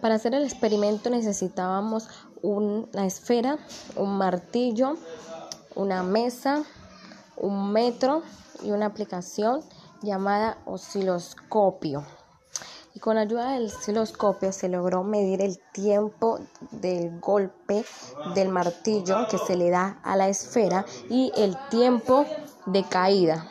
Para hacer el experimento necesitábamos una esfera, un martillo, una mesa, un metro y una aplicación llamada osciloscopio. Y con ayuda del osciloscopio se logró medir el tiempo del golpe del martillo que se le da a la esfera y el tiempo de caída.